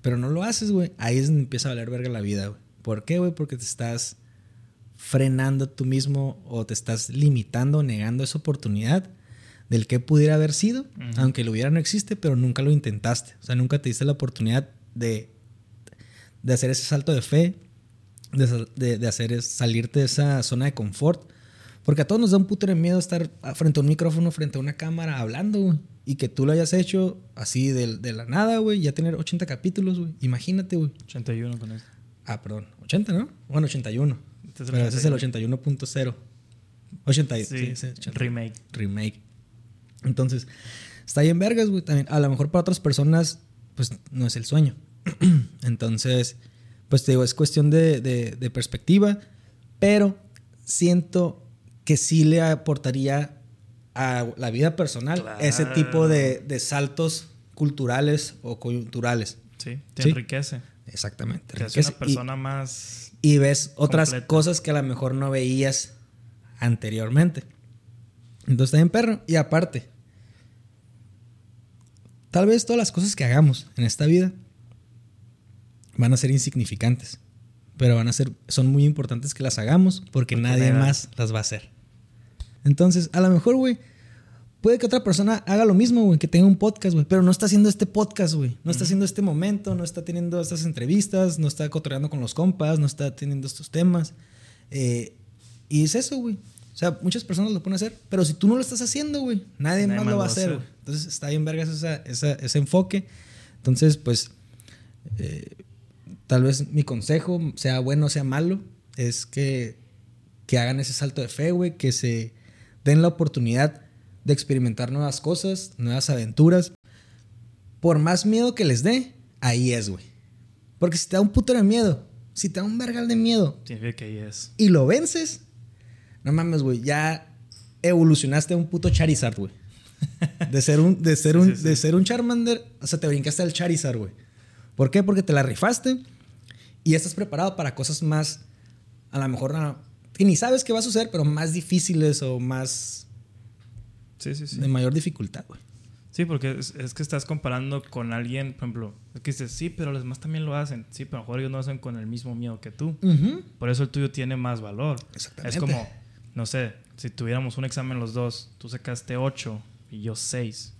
pero no lo haces, güey, ahí es donde empieza a valer verga la vida, güey. ¿Por qué, güey? Porque te estás frenando tú mismo o te estás limitando, negando esa oportunidad del que pudiera haber sido, aunque lo hubiera no existe, pero nunca lo intentaste. O sea, nunca te diste la oportunidad de, de hacer ese salto de fe, de, de, hacer es salirte de esa zona de confort. Porque a todos nos da un puto de miedo estar frente a un micrófono, frente a una cámara, hablando, güey. Y que tú lo hayas hecho así de, de la nada, güey. Ya tener 80 capítulos, güey. Imagínate, güey. 81 con esto. Ah, perdón. 80, ¿no? Bueno, 81. Este Pero ese es el 81.0. 80, sí, sí, remake. Remake. Entonces, está bien vergas, güey. También, a lo mejor para otras personas, pues no es el sueño. Entonces, pues te digo, es cuestión de, de, perspectiva, pero siento que sí le aportaría a la vida personal ese tipo de, de, saltos culturales o coyunturales. Sí, te enriquece. Exactamente. Te hace una persona más. Y ves otras cosas que a lo mejor no veías anteriormente. Entonces está bien perro. Y aparte, tal vez todas las cosas que hagamos en esta vida van a ser insignificantes. Pero van a ser, son muy importantes que las hagamos porque, nadie más las va a hacer. Entonces, a lo mejor, güey, puede que otra persona haga lo mismo, güey, que tenga un podcast, güey, pero no está haciendo este podcast, güey. No está haciendo este momento, no está teniendo estas entrevistas, no está cotorreando con los compas, no está teniendo estos temas. Eh, y es eso, güey. O sea, muchas personas lo pueden hacer, pero si tú no lo estás haciendo, güey, nadie, más lo va a hacer. Entonces está bien vergas ese enfoque. Entonces, pues, eh, tal vez mi consejo, sea bueno o sea malo, es que, que hagan ese salto de fe, güey, que se den la oportunidad de experimentar nuevas cosas, nuevas aventuras. Por más miedo que les dé, ahí es, güey. Porque si te da un puto de miedo, si te da un vergal de miedo, que ahí es. Y lo vences, no mames, güey, ya evolucionaste a un puto Charizard, güey. De ser un, de ser un, de ser un Charmander, o sea, te brincaste al Charizard, güey. ¿Por qué? Porque te la rifaste y estás preparado para cosas más, a lo mejor, que ni sabes qué va a suceder, pero más difíciles o más... Sí, sí, sí. De mayor dificultad, güey. Sí, porque es, que estás comparando con alguien, por ejemplo, es que dices, sí, pero los demás también lo hacen. Sí, pero a lo mejor ellos no hacen con el mismo miedo que tú. Por eso el tuyo tiene más valor. Exactamente. Es como, no sé, si tuviéramos un examen los dos, tú sacaste 8 y yo 6.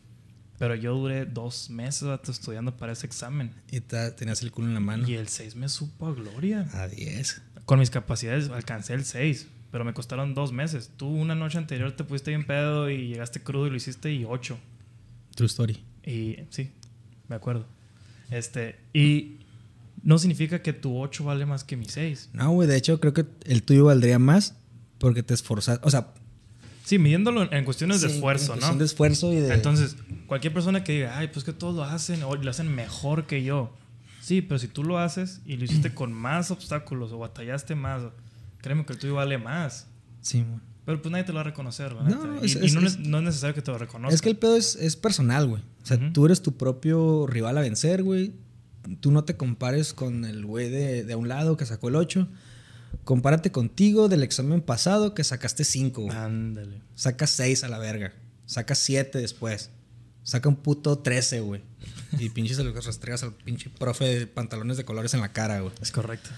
Pero yo duré dos meses estudiando para ese examen. Y tenías el culo en la mano. Y el 6 me supo a gloria. A 10. Con mis capacidades alcancé el 6, pero me costaron dos meses. Tú una noche anterior te pusiste bien pedo y llegaste crudo y lo hiciste y 8. True story. Y sí, me acuerdo. Este, y no significa que tu 8 vale más que mi 6. No, güey, de hecho creo que el tuyo valdría más porque te esforzaste. O sea, Sí, midiéndolo en cuestiones de esfuerzo, en cuestión de esfuerzo y de. Entonces, cualquier persona que diga, ay, pues que todos lo hacen o lo hacen mejor que yo. Sí, pero si tú lo haces y lo hiciste con más obstáculos o batallaste más, créeme que el tuyo vale más. Sí, Pero pues nadie te lo va a reconocer, ¿verdad? No, y, no, es, necesario que te lo reconozca. Es que el pedo es, es personal, güey. O sea, tú eres tu propio rival a vencer, güey. Tú no te compares con el güey de, de un lado que sacó el 8 Compárate contigo del examen pasado que sacaste 5. Ándale. Saca 6 a la verga. Saca 7 después. Saca un puto 13, güey. Y pinches se lo rastreas al pinche profe de pantalones de colores en la cara, güey. Es correcto.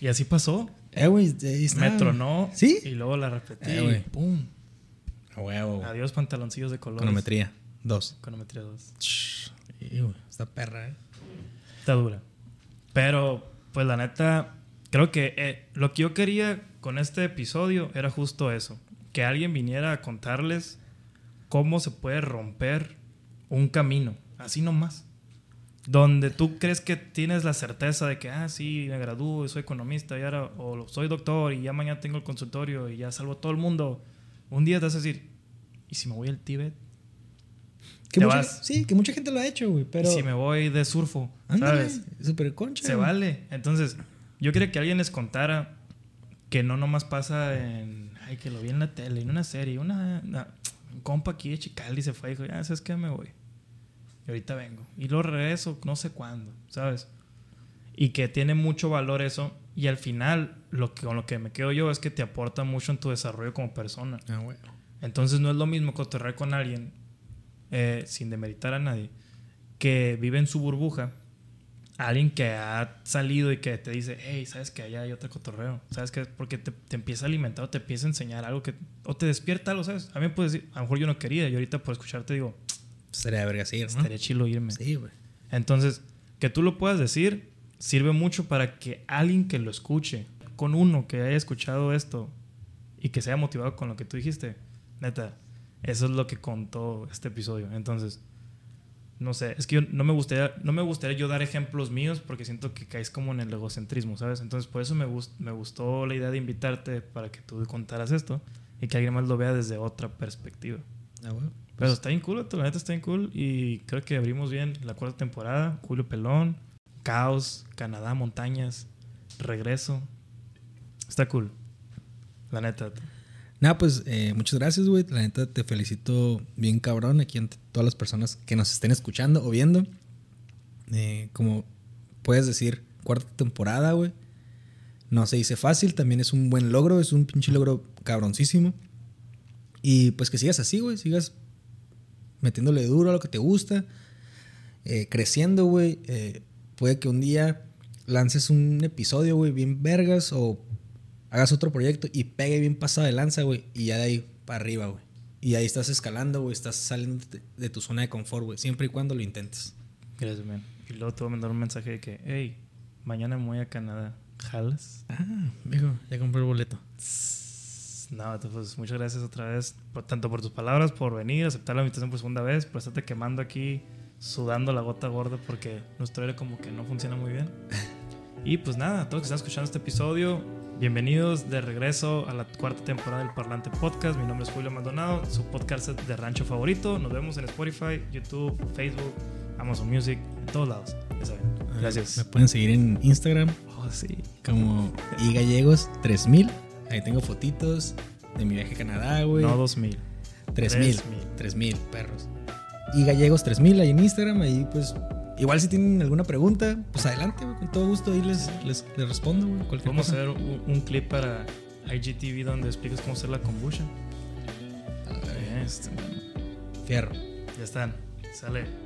Y así pasó. Eh, güey. Me tronó. ¿Sí? Y luego la repetí. Eh, güey. ¡Pum! A huevo. Adiós, pantaloncillos de colores. Econometría. 2. Econometría 2. Esta perra, eh. Está dura. Pero, pues la neta creo que eh, lo que yo quería con este episodio era justo eso. Que alguien viniera a contarles cómo se puede romper un camino. Así nomás. Donde tú crees que tienes la certeza de que, ah, sí, me gradúo y soy economista y ahora, o soy doctor y ya mañana tengo el consultorio y ya salvo a todo el mundo. Un día te vas a decir, ¿y si me voy al Tíbet? Que mucha, Sí, que mucha gente lo ha hecho, güey. Pero... ¿Y si me voy de surfo? ¿Sabes? Súper concha. Se vale. Entonces, yo quería que alguien les contara que no nomás pasa en. Ay, que lo vi en la tele, en una serie. Una, un compa aquí de Chicaldi se fue y dijo, ya sabes que me voy. Y ahorita vengo. Y lo regreso, no sé cuándo, ¿sabes? Y que tiene mucho valor eso. Y al final, lo que, con lo que me quedo yo es que te aporta mucho en tu desarrollo como persona. Ah, bueno. Entonces no es lo mismo cotorrear con alguien, eh, sin demeritar a nadie, que vive en su burbuja alguien que ha salido y que te dice, hey, sabes que allá hay otro cotorreo, sabes que porque te, empieza a alimentar o te empieza a enseñar algo que, o te despierta algo, ¿sabes? A mí me puedes decir, a lo mejor yo no quería, y ahorita por escucharte digo, verga ¿no? Estaría chilo irme. Sí, güey. Entonces, que tú lo puedas decir sirve mucho para que alguien que lo escuche con uno que haya escuchado esto y que se haya motivado con lo que tú dijiste, neta, eso es lo que contó este episodio. Entonces, no sé, es que yo no me gustaría, no me gustaría yo dar ejemplos míos porque siento que caes como en el egocentrismo, ¿sabes? Entonces, por eso me, me gustó la idea de invitarte para que tú contaras esto y que alguien más lo vea desde otra perspectiva. Ah, bueno. Pero está bien cool, la neta está bien cool y creo que abrimos bien la cuarta temporada. Julio Pelón, Caos, Canadá, Montañas, Regreso. Está cool. La neta. Nada, pues eh, muchas gracias, güey. La neta te felicito bien cabrón aquí ante todas las personas que nos estén escuchando o viendo. Eh, como puedes decir, cuarta temporada, güey. No se dice fácil, también es un buen logro, es un pinche logro cabroncísimo. Y pues que sigas así, güey, sigas metiéndole duro a lo que te gusta, eh, creciendo, güey. puede que un día lances un episodio, güey, bien vergas o hagas otro proyecto y pegue bien pasado de lanza, güey, y ya de ahí para arriba, güey. Y ahí estás escalando, güey, estás saliendo de, tu zona de confort, güey, siempre y cuando lo intentes. Gracias, man. Y luego te voy a mandar un mensaje de que, hey, mañana me voy a Canadá. ¿Jalas? Ah, viejo, ya compré el boleto. No, pues muchas gracias otra vez, tanto por tus palabras, por venir, aceptar la invitación por segunda vez, por estarte quemando aquí, sudando la gota gorda porque nuestro aire como que no funciona muy bien. y pues nada, todos que están escuchando este episodio, Bienvenidos de regreso a la cuarta temporada del Parlante Podcast. Mi nombre es Julio Maldonado, su podcast de rancho favorito. Nos vemos en Spotify, YouTube, Facebook, Amazon Music, en todos lados. Ya saben. Gracias. Me pueden seguir en Instagram. Oh, sí. Como igallegos 3000. Ahí tengo fotitos de mi viaje a Canadá, güey. No 2000. 3000. 3000, perros. Y gallegos 3000 ahí en Instagram. Ahí pues Igual si tienen alguna pregunta, pues adelante, con todo gusto ahí les, les, respondo, Vamos a hacer un, clip para IGTV donde explicas cómo hacer la kombucha. Este, Fierro. Ya están. Sale.